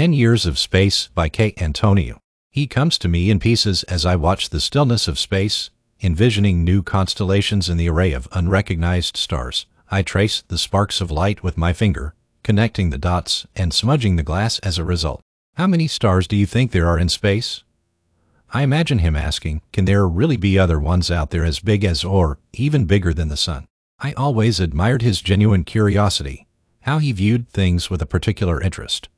Ten Years of Space by K. Antonio. He comes to me in pieces as I watch the stillness of space, envisioning new constellations in the array of unrecognized stars. I trace the sparks of light with my finger, connecting the dots and smudging the glass as a result. How many stars do you think there are in space? I imagine him asking, can there really be other ones out there as big as or even bigger than the sun? I always admired his genuine curiosity, how he viewed things with a particular interest,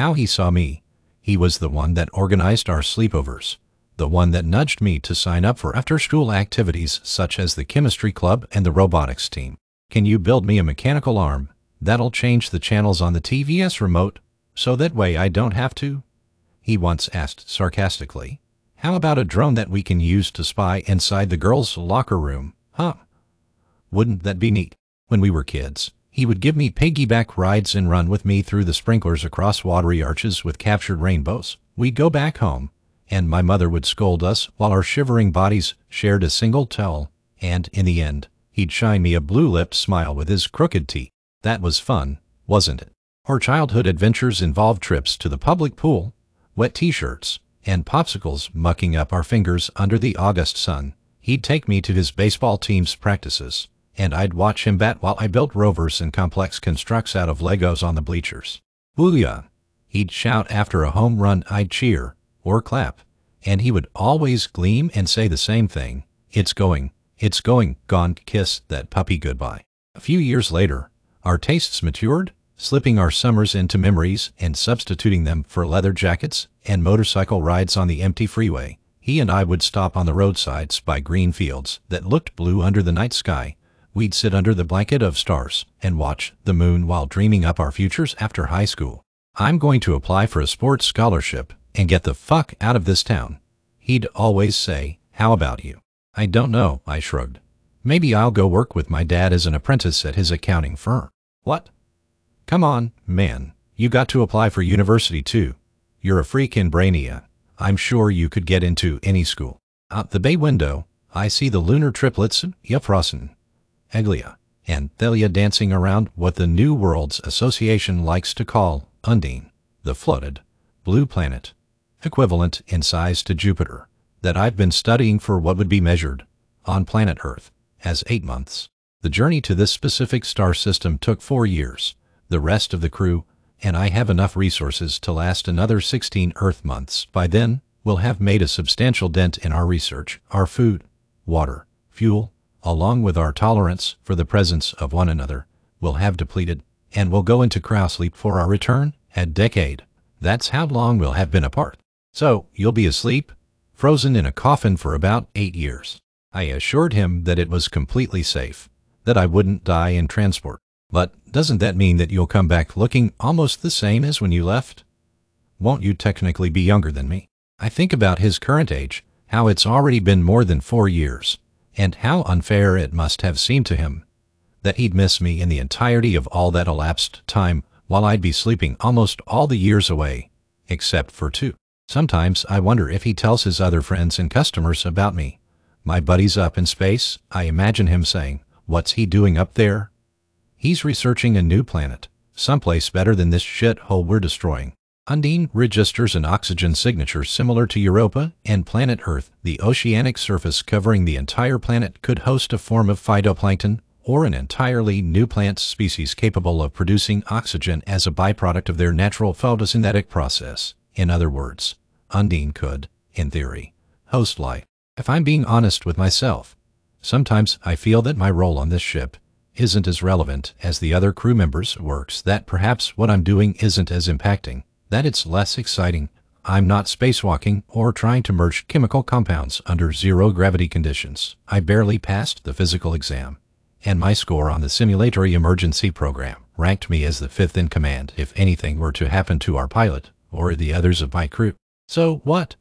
how he saw me. He was the one that organized our sleepovers, the one that nudged me to sign up for after-school activities such as the chemistry club and the robotics team. Can you build me a mechanical arm that'll change the channels on the TVS remote so that way I don't have to? He once asked sarcastically. How about a drone that we can use to spy inside the girls' locker room? Huh? Wouldn't that be neat? When we were kids, he would give me piggyback rides and run with me through the sprinklers across watery arches with captured rainbows. We'd go back home, and my mother would scold us while our shivering bodies shared a single towel, and in the end, he'd shine me a blue-lipped smile with his crooked teeth. That was fun, wasn't it? Our childhood adventures involved trips to the public pool, wet t-shirts, and popsicles mucking up our fingers under the August sun. He'd take me to his baseball team's practices, and I'd watch him bat while I built rovers and complex constructs out of Legos on the bleachers. Booyah! He'd shout after a home run, I'd cheer, or clap, and he would always gleam and say the same thing, it's going, it's going, gone, kiss that puppy goodbye. A few years later, our tastes matured, slipping our summers into memories and substituting them for leather jackets and motorcycle rides on the empty freeway. He and I would stop on the roadsides by green fields that looked blue under the night sky. We'd sit under the blanket of stars and watch the moon while dreaming up our futures after high school. I'm going to apply for a sports scholarship and get the fuck out of this town. He'd always say, how about you? I don't know, I shrugged. Maybe I'll go work with my dad as an apprentice at his accounting firm. What? Come on, man. You got to apply for university too. You're a freaking brainia. I'm sure you could get into any school. Out the bay window, I see the lunar triplets, Euphrosyne, Aglaea, and Thalia dancing around what the New Worlds Association likes to call Undine, the flooded, blue planet, equivalent in size to Jupiter, that I've been studying for what would be measured, on planet Earth, as eight months. The journey to this specific star system took four years, the rest of the crew, and I have enough resources to last another 16 Earth months. By then, we'll have made a substantial dent in our research, our food, water, fuel, along with our tolerance for the presence of one another, will have depleted, and we'll go into cryosleep for our return at decade. That's how long we'll have been apart. So, you'll be asleep, frozen in a coffin for about eight years. I assured him that it was completely safe, that I wouldn't die in transport. But doesn't that mean that you'll come back looking almost the same as when you left? Won't you technically be younger than me? I think about his current age, how it's already been more than four years, and how unfair it must have seemed to him that he'd miss me in the entirety of all that elapsed time while I'd be sleeping almost all the years away, except for two. Sometimes I wonder if he tells his other friends and customers about me. My buddy's up in space, I imagine him saying, what's he doing up there? He's researching a new planet, someplace better than this shithole we're destroying. Undine registers an oxygen signature similar to Europa and planet Earth. The oceanic surface covering the entire planet could host a form of phytoplankton or an entirely new plant species capable of producing oxygen as a byproduct of their natural photosynthetic process. In other words, Undine could, in theory, host life. If I'm being honest with myself, sometimes I feel that my role on this ship isn't as relevant as the other crew members' works, that perhaps what I'm doing isn't as impacting, that it's less exciting. I'm not spacewalking or trying to merge chemical compounds under zero gravity conditions. I barely passed the physical exam, and my score on the simulatory emergency program ranked me as the fifth in command if anything were to happen to our pilot or the others of my crew. So what?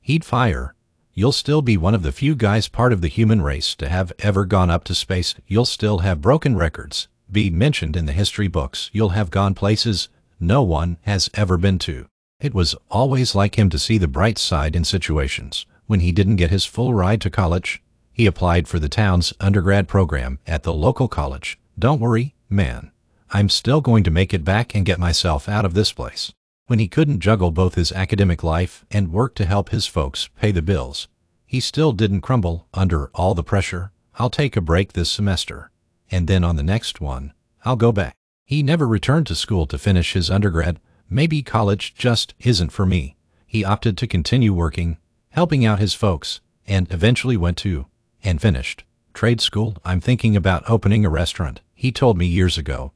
He'd fire You'll still be one of the few guys part of the human race to have ever gone up to space. You'll still have broken records, be mentioned in the history books. You'll have gone places no one has ever been to. It was always like him to see the bright side in situations. When he didn't get his full ride to college, he applied for the town's undergrad program at the local college. Don't worry, man. I'm still going to make it back and get myself out of this place. When he couldn't juggle both his academic life and work to help his folks pay the bills, he still didn't crumble under all the pressure. I'll take a break this semester, and then on the next one, I'll go back. He never returned to school to finish his undergrad. Maybe college just isn't for me. He opted to continue working, helping out his folks, and eventually went to and finished trade school. I'm thinking about opening a restaurant. He told me years ago.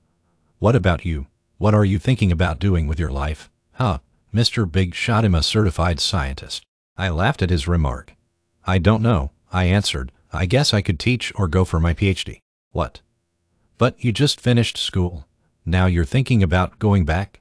What about you? What are you thinking about doing with your life? Huh, Mr. Big Shot him a certified scientist. I laughed at his remark. I don't know, I answered. I guess I could teach or go for my PhD. What? But you just finished school. Now you're thinking about going back?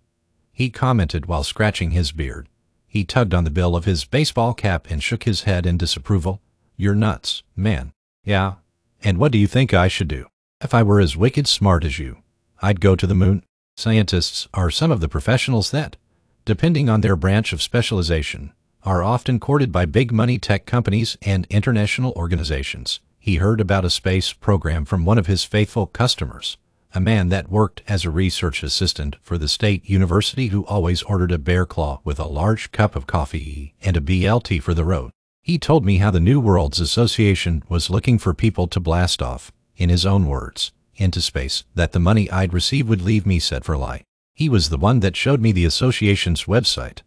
He commented while scratching his beard. He tugged on the bill of his baseball cap and shook his head in disapproval. You're nuts, man. Yeah. And what do you think I should do? If I were as wicked smart as you, I'd go to the moon. Scientists are some of the professionals that, depending on their branch of specialization, are often courted by big money tech companies and international organizations. He heard about a space program from one of his faithful customers, a man that worked as a research assistant for the state university who always ordered a bear claw with a large cup of coffee and a BLT for the road. He told me how the New Worlds Association was looking for people to blast off, in his own words, into space, that the money I'd receive would leave me set for life. He was the one that showed me the association's website.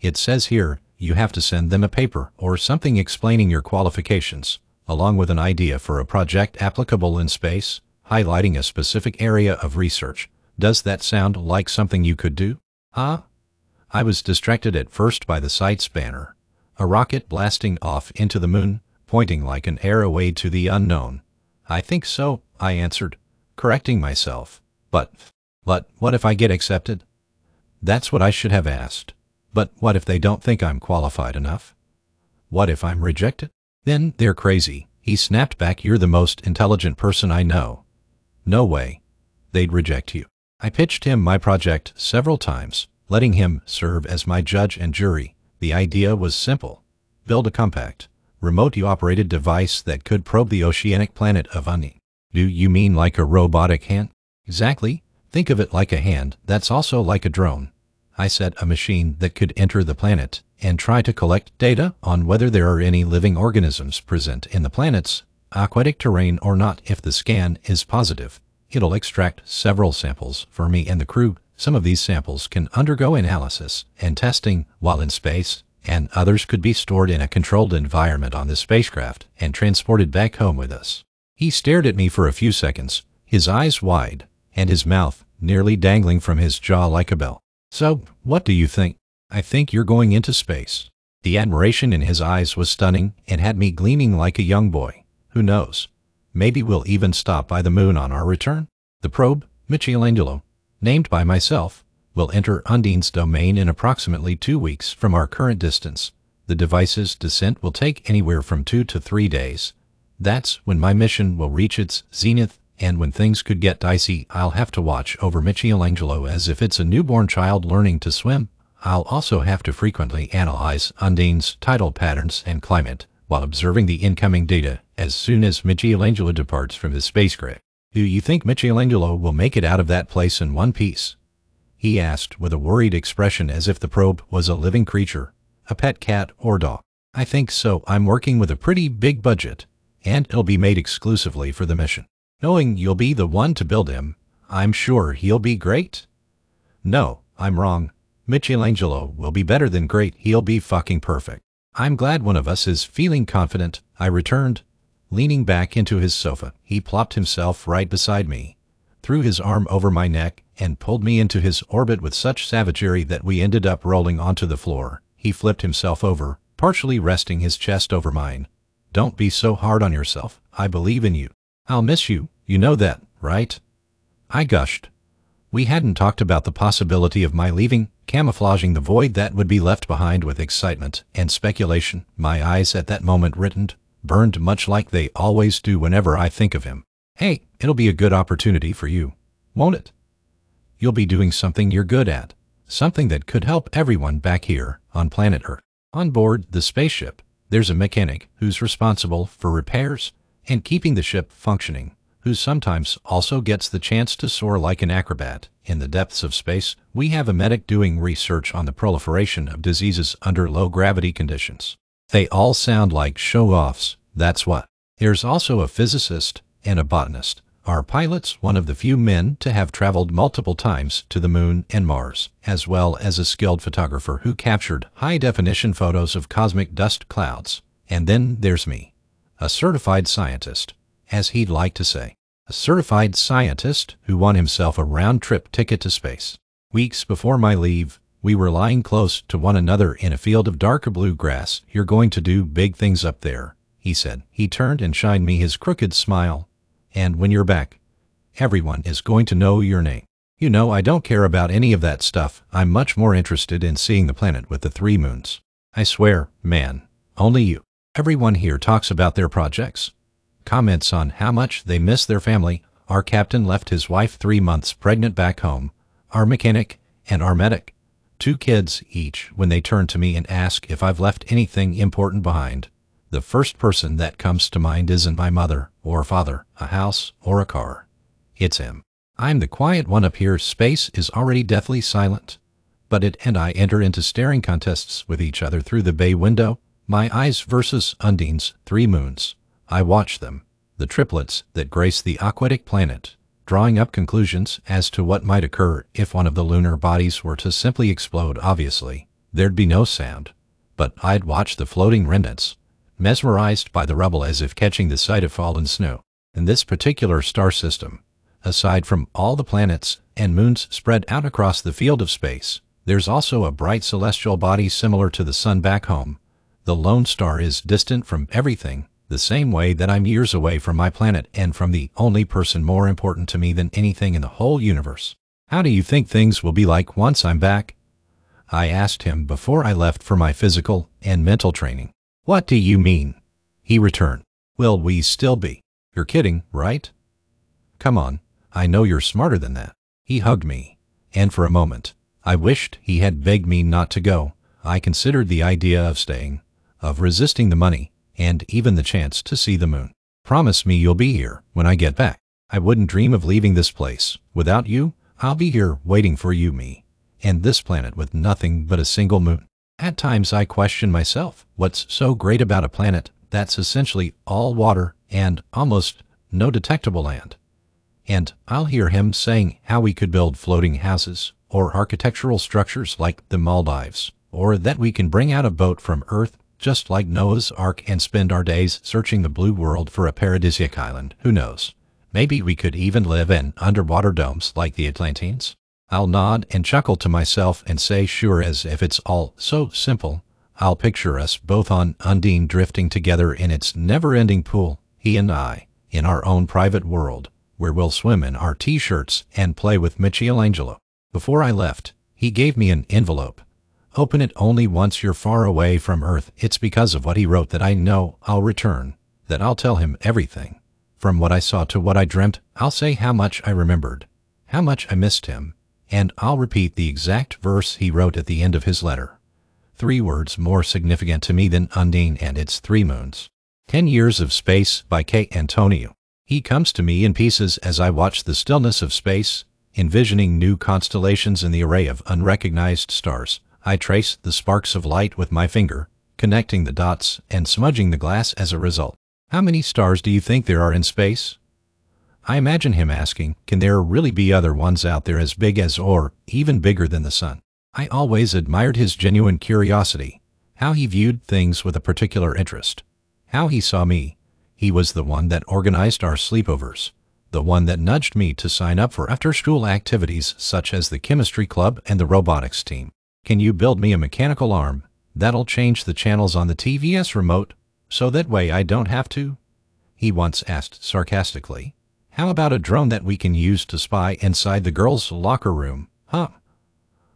It says here, you have to send them a paper or something explaining your qualifications, along with an idea for a project applicable in space, highlighting a specific area of research. Does that sound like something you could do? Huh? I was distracted at first by the site's banner. A rocket blasting off into the moon, pointing like an arrow away to the unknown. I think so, I answered, correcting myself. But, but, what if I get accepted? That's what I should have asked. But what if they don't think I'm qualified enough? What if I'm rejected? Then they're crazy. He snapped back, You're the most intelligent person I know. No way. They'd reject you. I pitched him my project several times, letting him serve as my judge and jury. The idea was simple. Build a compact, remote-operated device that could probe the oceanic planet of Uni. Do you mean like a robotic hand? Exactly. Think of it like a hand that's also like a drone. I said a machine that could enter the planet and try to collect data on whether there are any living organisms present in the planet's aquatic terrain or not. If the scan is positive, it'll extract several samples for me and the crew. Some of these samples can undergo analysis and testing while in space, and others could be stored in a controlled environment on the spacecraft and transported back home with us. He stared at me for a few seconds, his eyes wide, and his mouth nearly dangling from his jaw like a bell. So, what do you think? I think you're going into space. The admiration in his eyes was stunning and had me gleaming like a young boy. Who knows? Maybe we'll even stop by the moon on our return. The probe, Michelangelo, named by myself, will enter Undine's domain in approximately two weeks from our current distance. The device's descent will take anywhere from two to three days. That's when my mission will reach its zenith, and when things could get dicey, I'll have to watch over Michelangelo as if it's a newborn child learning to swim. I'll also have to frequently analyze Undine's tidal patterns and climate while observing the incoming data as soon as Michelangelo departs from his spacecraft. Do you think Michelangelo will make it out of that place in one piece? He asked with a worried expression as if the probe was a living creature, a pet cat or dog. I think so. I'm working with a pretty big budget, and it'll be made exclusively for the mission. Knowing you'll be the one to build him, I'm sure he'll be great. No, I'm wrong. Michelangelo will be better than great. He'll be fucking perfect. I'm glad one of us is feeling confident, I returned. Leaning back into his sofa, he plopped himself right beside me, threw his arm over my neck, and pulled me into his orbit with such savagery that we ended up rolling onto the floor. He flipped himself over, partially resting his chest over mine. Don't be so hard on yourself. I believe in you. I'll miss you. You know that, right? I gushed. We hadn't talked about the possibility of my leaving, camouflaging the void that would be left behind with excitement and speculation. My eyes at that moment writtened, burned much like they always do whenever I think of him. Hey, it'll be a good opportunity for you, won't it? You'll be doing something you're good at, something that could help everyone back here on planet Earth. On board the spaceship, there's a mechanic who's responsible for repairs and keeping the ship functioning who sometimes also gets the chance to soar like an acrobat. In the depths of space, we have a medic doing research on the proliferation of diseases under low gravity conditions. They all sound like show offs, that's what. There's also a physicist and a botanist. Our pilot's one of the few men to have traveled multiple times to the moon and Mars, as well as a skilled photographer who captured high definition photos of cosmic dust clouds. And then there's me, a certified scientist, as he'd like to say. A certified scientist who won himself a round trip ticket to space. Weeks before my leave, we were lying close to one another in a field of darker blue grass. You're going to do big things up there, he said. He turned and shined me his crooked smile. And when you're back, everyone is going to know your name. You know, I don't care about any of that stuff. I'm much more interested in seeing the planet with the three moons. I swear, man, only you. Everyone here talks about their projects, comments on how much they miss their family. Our captain left his wife three months pregnant back home. Our mechanic and our medic, two kids each, when they turn to me and ask if I've left anything important behind. The first person that comes to mind isn't my mother or father, a house or a car. It's him. I'm the quiet one up here. Space is already deathly silent. But it and I enter into staring contests with each other through the bay window. My eyes versus Undine's three moons. I watch them, the triplets that grace the aquatic planet, drawing up conclusions as to what might occur if one of the lunar bodies were to simply explode. Obviously, there'd be no sound, but I'd watch the floating remnants, mesmerized by the rubble as if catching the sight of fallen snow. In this particular star system, aside from all the planets and moons spread out across the field of space, there's also a bright celestial body similar to the sun back home. The lone star is distant from everything the same way that I'm years away from my planet and from the only person more important to me than anything in the whole universe. How do you think things will be like once I'm back? I asked him before I left for my physical and mental training. What do you mean? He returned. Will we still be? You're kidding, right? Come on, I know you're smarter than that. He hugged me, and for a moment, I wished he had begged me not to go. I considered the idea of staying, of resisting the money, and even the chance to see the moon. Promise me you'll be here when I get back. I wouldn't dream of leaving this place. Without you, I'll be here waiting for you, me, and this planet with nothing but a single moon. At times I question myself, what's so great about a planet that's essentially all water and almost no detectable land? And I'll hear him saying how we could build floating houses or architectural structures like the Maldives, or that we can bring out a boat from Earth just like Noah's Ark and spend our days searching the blue world for a paradisiac island. Who knows? Maybe we could even live in underwater domes like the Atlanteans. I'll nod and chuckle to myself and say sure as if it's all so simple. I'll picture us both on Undine drifting together in its never-ending pool, he and I, in our own private world, where we'll swim in our t-shirts and play with Michelangelo. Before I left, he gave me an envelope Open it only once you're far away from Earth. It's because of what he wrote that I know I'll return, that I'll tell him everything. From what I saw to what I dreamt, I'll say how much I remembered, how much I missed him, and I'll repeat the exact verse he wrote at the end of his letter. Three words more significant to me than Undine and its three moons. Ten Years of Space by K. Antonio. He comes to me in pieces as I watch the stillness of space, envisioning new constellations in the array of unrecognized stars. I trace the sparks of light with my finger, connecting the dots and smudging the glass as a result. How many stars do you think there are in space? I imagine him asking, can there really be other ones out there as big as or even bigger than the sun? I always admired his genuine curiosity, how he viewed things with a particular interest, how he saw me. He was the one that organized our sleepovers, the one that nudged me to sign up for after-school activities such as the chemistry club and the robotics team. Can you build me a mechanical arm that'll change the channels on the TVS remote so that way I don't have to? He once asked sarcastically. How about a drone that we can use to spy inside the girls' locker room? Huh?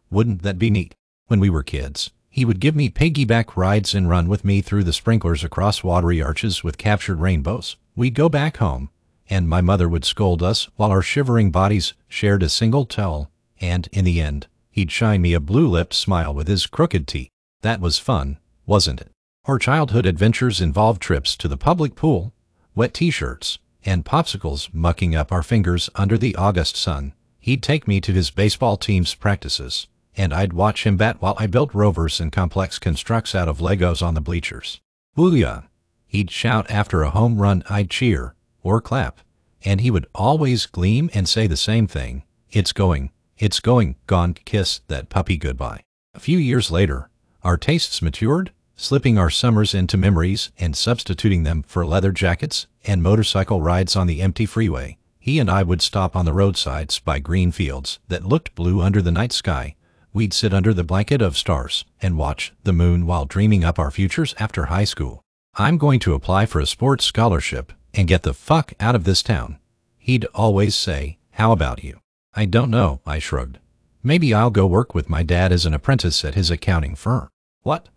Wouldn't that be neat? When we were kids, he would give me piggyback rides and run with me through the sprinklers across watery arches with captured rainbows. We'd go back home, and my mother would scold us while our shivering bodies shared a single towel, and in the end, He'd shine me a blue-lipped smile with his crooked teeth. That was fun, wasn't it? Our childhood adventures involved trips to the public pool, wet t-shirts, and popsicles mucking up our fingers under the August sun. He'd take me to his baseball team's practices, and I'd watch him bat while I built rovers and complex constructs out of Legos on the bleachers. Booyah! He'd shout after a home run, I'd cheer, or clap, and he would always gleam and say the same thing. It's going, it's going, gone, kiss that puppy goodbye. A few years later, our tastes matured, slipping our summers into memories and substituting them for leather jackets and motorcycle rides on the empty freeway. He and I would stop on the roadsides by green fields that looked blue under the night sky. We'd sit under the blanket of stars and watch the moon while dreaming up our futures after high school. I'm going to apply for a sports scholarship and get the fuck out of this town. He'd always say, How about you? I don't know, I shrugged. Maybe I'll go work with my dad as an apprentice at his accounting firm. What?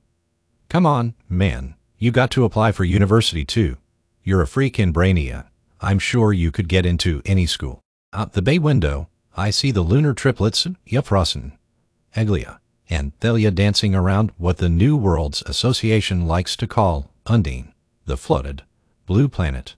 Come on, man. You got to apply for university too. You're a freak in brainia. I'm sure you could get into any school. Out the bay window, I see the lunar triplets, Euphrosyne, Aglaea, and Thalia dancing around what the New Worlds Association likes to call Undine, the flooded, blue planet,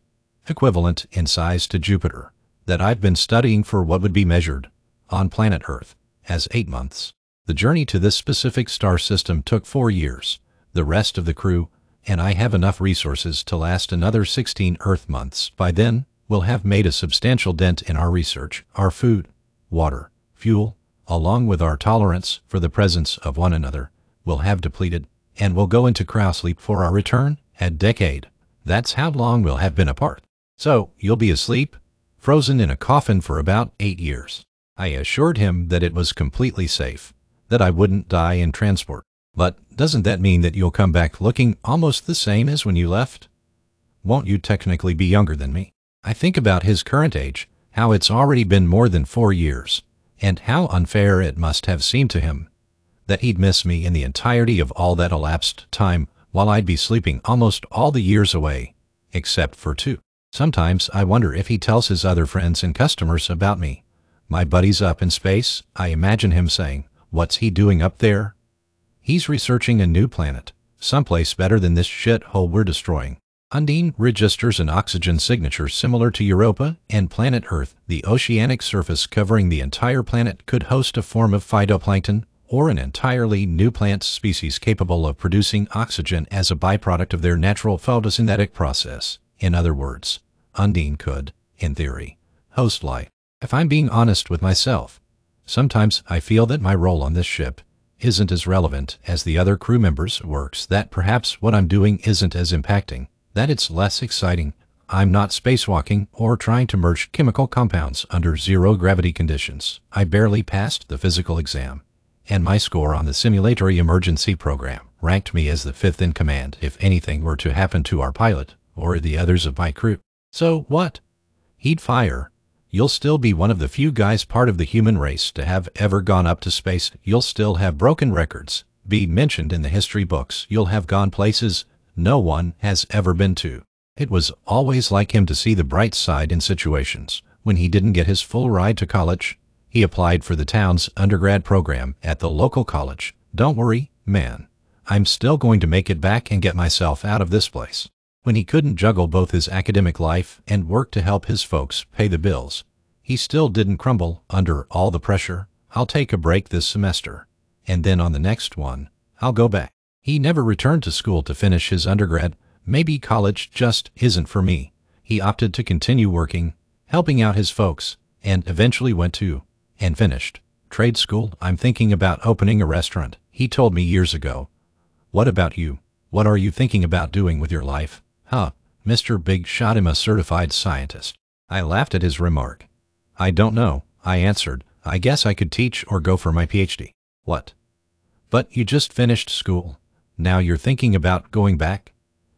equivalent in size to Jupiter, that I've been studying for what would be measured, on planet Earth, as eight months. The journey to this specific star system took four years. The rest of the crew and I have enough resources to last another 16 Earth months. By then, we'll have made a substantial dent in our research, our food, water, fuel, along with our tolerance for the presence of one another, will have depleted, and we'll go into cryosleep for our return at decade. That's how long we'll have been apart. So, you'll be asleep, frozen in a coffin for about eight years. I assured him that it was completely safe, that I wouldn't die in transport. But doesn't that mean that you'll come back looking almost the same as when you left? Won't you technically be younger than me? I think about his current age, how it's already been more than four years, and how unfair it must have seemed to him that he'd miss me in the entirety of all that elapsed time while I'd be sleeping almost all the years away, except for two. Sometimes I wonder if he tells his other friends and customers about me. My buddy's up in space, I imagine him saying, What's he doing up there? He's researching a new planet, someplace better than this shithole we're destroying. Undine registers an oxygen signature similar to Europa and planet Earth. The oceanic surface covering the entire planet could host a form of phytoplankton or an entirely new plant species capable of producing oxygen as a byproduct of their natural photosynthetic process. In other words, Undine could, in theory, host life. If I'm being honest with myself, sometimes I feel that my role on this ship isn't as relevant as the other crew members' works, that perhaps what I'm doing isn't as impacting, that it's less exciting. I'm not spacewalking or trying to merge chemical compounds under zero gravity conditions. I barely passed the physical exam, and my score on the simulatory emergency program ranked me as the fifth in command if anything were to happen to our pilot or the others of my crew. So what? He'd fire You'll still be one of the few guys part of the human race to have ever gone up to space. You'll still have broken records, be mentioned in the history books. You'll have gone places no one has ever been to. It was always like him to see the bright side in situations. When he didn't get his full ride to college, he applied for the town's undergrad program at the local college. Don't worry, man. I'm still going to make it back and get myself out of this place. When he couldn't juggle both his academic life and work to help his folks pay the bills, he still didn't crumble under all the pressure. I'll take a break this semester, and then on the next one, I'll go back. He never returned to school to finish his undergrad. Maybe college just isn't for me. He opted to continue working, helping out his folks, and eventually went to, and finished, trade school. I'm thinking about opening a restaurant. He told me years ago. What about you? What are you thinking about doing with your life? Huh, Mr. Big Shot him a certified scientist. I laughed at his remark. I don't know, I answered. I guess I could teach or go for my PhD. What? But you just finished school. Now you're thinking about going back?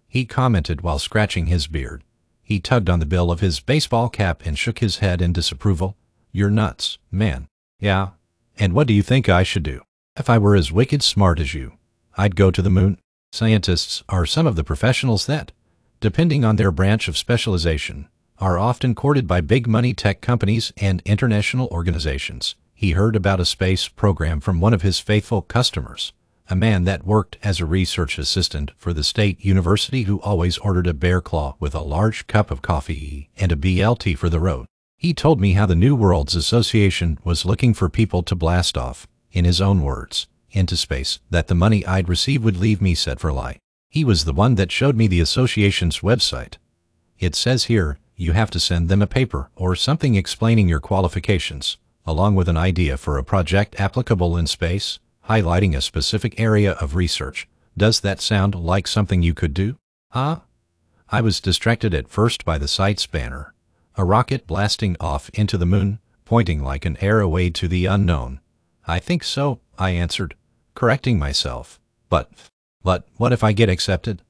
He commented while scratching his beard. He tugged on the bill of his baseball cap and shook his head in disapproval. You're nuts, man. Yeah. And what do you think I should do? If I were as wicked smart as you, I'd go to the moon. Scientists are some of the professionals that, depending on their branch of specialization, are often courted by big money tech companies and international organizations. He heard about a space program from one of his faithful customers, a man that worked as a research assistant for the state university who always ordered a bear claw with a large cup of coffee and a BLT for the road. He told me how the New Worlds Association was looking for people to blast off, in his own words, into space, that the money I'd receive would leave me set for life. He was the one that showed me the association's website. It says here, you have to send them a paper or something explaining your qualifications, along with an idea for a project applicable in space, highlighting a specific area of research. Does that sound like something you could do? Huh? I was distracted at first by the site's banner, a rocket blasting off into the moon, pointing like an arrow to the unknown. I think so, I answered, correcting myself. But, but what if I get accepted?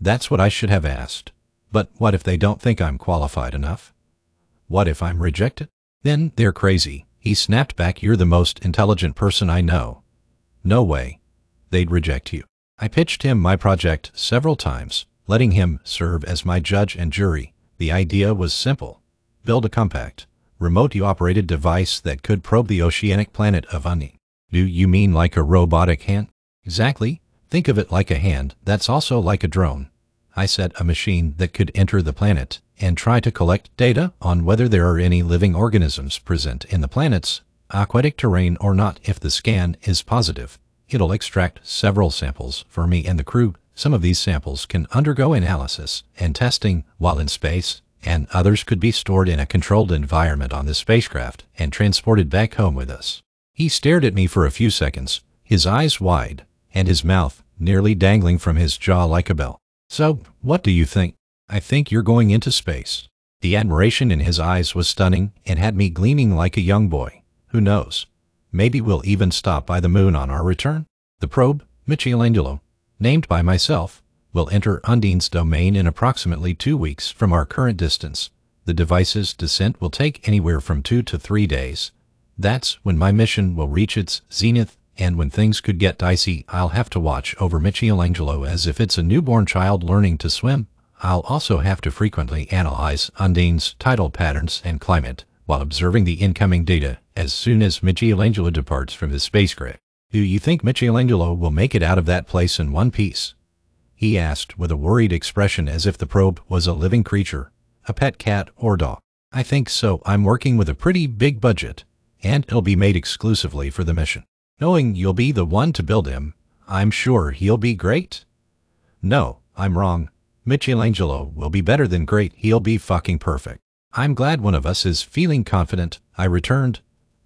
That's what I should have asked. But what if they don't think I'm qualified enough? What if I'm rejected? Then they're crazy. He snapped back, You're the most intelligent person I know. No way. They'd reject you. I pitched him my project several times, letting him serve as my judge and jury. The idea was simple. Build a compact, remotely operated device that could probe the oceanic planet of Uni. Do you mean like a robotic hand? Exactly. Think of it like a hand that's also like a drone. I said a machine that could enter the planet and try to collect data on whether there are any living organisms present in the planet's aquatic terrain or not. If the scan is positive, it'll extract several samples for me and the crew. Some of these samples can undergo analysis and testing while in space, and others could be stored in a controlled environment on the spacecraft and transported back home with us. He stared at me for a few seconds, his eyes wide, and his mouth nearly dangling from his jaw like a bell. So, what do you think? I think you're going into space. The admiration in his eyes was stunning and had me gleaming like a young boy. Who knows? Maybe we'll even stop by the moon on our return. The probe, Michelangelo, named by myself, will enter Undine's domain in approximately two weeks from our current distance. The device's descent will take anywhere from two to three days. That's when my mission will reach its zenith and when things could get dicey, I'll have to watch over Michelangelo as if it's a newborn child learning to swim. I'll also have to frequently analyze Undine's tidal patterns and climate while observing the incoming data as soon as Michelangelo departs from his spacecraft. Do you think Michelangelo will make it out of that place in one piece? He asked with a worried expression as if the probe was a living creature, a pet cat or dog. I think so. I'm working with a pretty big budget, and it'll be made exclusively for the mission. Knowing you'll be the one to build him, I'm sure he'll be great. No, I'm wrong. Michelangelo will be better than great. He'll be fucking perfect. I'm glad one of us is feeling confident. I returned.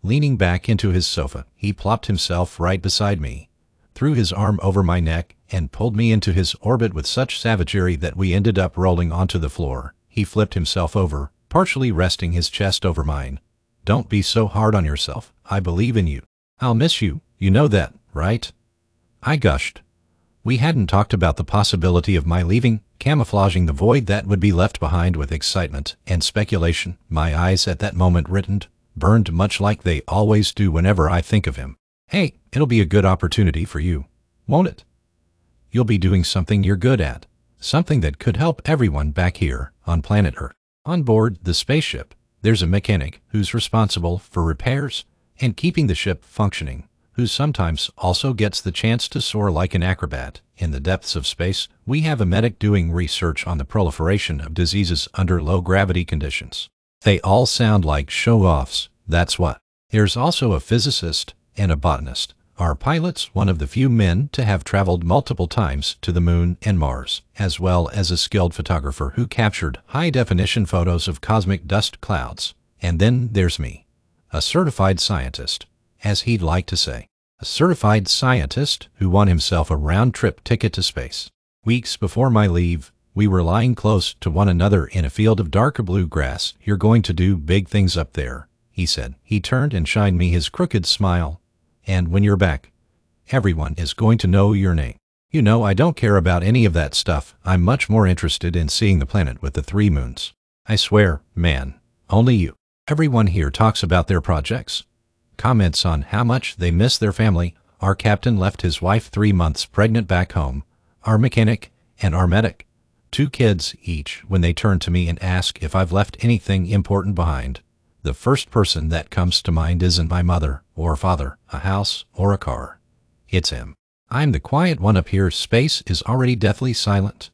Leaning back into his sofa, he plopped himself right beside me, threw his arm over my neck, and pulled me into his orbit with such savagery that we ended up rolling onto the floor. He flipped himself over, partially resting his chest over mine. Don't be so hard on yourself. I believe in you. I'll miss you, you know that, right? I gushed. We hadn't talked about the possibility of my leaving, camouflaging the void that would be left behind with excitement and speculation. My eyes at that moment writtened, burned much like they always do whenever I think of him. Hey, it'll be a good opportunity for you, won't it? You'll be doing something you're good at, something that could help everyone back here on planet Earth. On board the spaceship, there's a mechanic who's responsible for repairs and keeping the ship functioning who sometimes also gets the chance to soar like an acrobat. In the depths of space, we have a medic doing research on the proliferation of diseases under low gravity conditions. They all sound like show-offs, that's what. There's also a physicist and a botanist. Our pilot's one of the few men to have traveled multiple times to the moon and Mars, as well as a skilled photographer who captured high-definition photos of cosmic dust clouds. And then there's me, a certified scientist as he'd like to say, a certified scientist who won himself a round-trip ticket to space. Weeks before my leave, we were lying close to one another in a field of darker blue grass. You're going to do big things up there, he said. He turned and shined me his crooked smile. And when you're back, everyone is going to know your name. You know, I don't care about any of that stuff. I'm much more interested in seeing the planet with the three moons. I swear, man, only you. Everyone here talks about their projects, comments on how much they miss their family. Our captain left his wife three months pregnant back home, our mechanic, and our medic. Two kids each when they turn to me and ask if I've left anything important behind. The first person that comes to mind isn't my mother or father, a house, or a car. It's him. I'm the quiet one up here. Space is already deathly silent.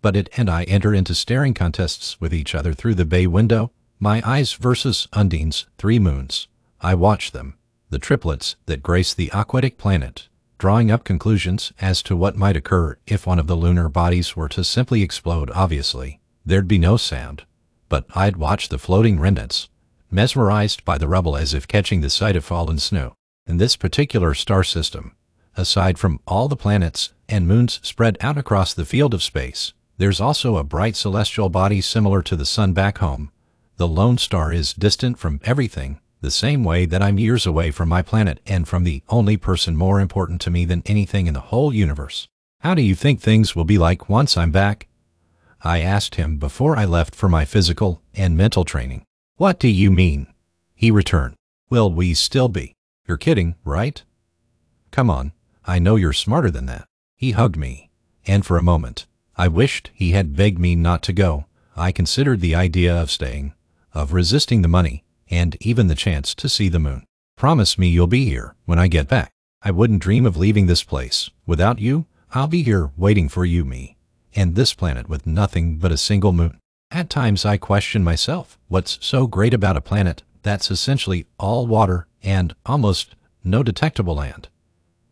But it and I enter into staring contests with each other through the bay window. My eyes versus Undine's three moons. I watch them, the triplets that grace the aquatic planet, drawing up conclusions as to what might occur if one of the lunar bodies were to simply explode. Obviously, there'd be no sound, but I'd watch the floating remnants, mesmerized by the rubble as if catching the sight of fallen snow. In this particular star system, aside from all the planets and moons spread out across the field of space, there's also a bright celestial body similar to the sun back home. The lone star is distant from everything, the same way that I'm years away from my planet and from the only person more important to me than anything in the whole universe. How do you think things will be like once I'm back? I asked him before I left for my physical and mental training. What do you mean? He returned. Will we still be? You're kidding, right? Come on, I know you're smarter than that. He hugged me, and for a moment, I wished he had begged me not to go. I considered the idea of staying, of resisting the money, and even the chance to see the moon. Promise me you'll be here when I get back. I wouldn't dream of leaving this place. Without you, I'll be here waiting for you, me, and this planet with nothing but a single moon. At times I question myself, what's so great about a planet that's essentially all water and almost no detectable land?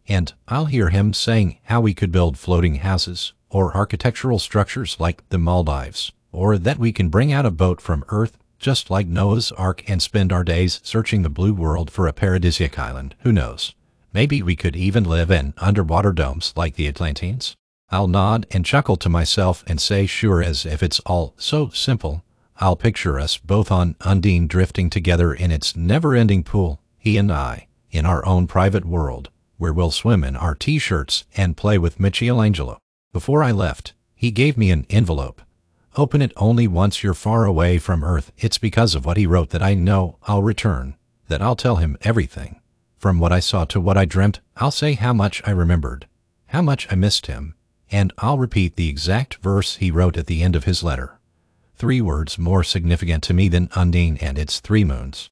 And I'll hear him saying how we could build floating houses or architectural structures like the Maldives, or that we can bring out a boat from Earth just like Noah's Ark and spend our days searching the blue world for a paradisiac island. Who knows? Maybe we could even live in underwater domes like the Atlanteans. I'll nod and chuckle to myself and say sure as if it's all so simple. I'll picture us both on Undine drifting together in its never-ending pool, he and I, in our own private world, where we'll swim in our t-shirts and play with Michelangelo. Before I left, he gave me an envelope Open it only once you're far away from Earth. It's because of what he wrote that I know I'll return, that I'll tell him everything. From what I saw to what I dreamt, I'll say how much I remembered, how much I missed him, and I'll repeat the exact verse he wrote at the end of his letter. Three words more significant to me than Undine and its three moons.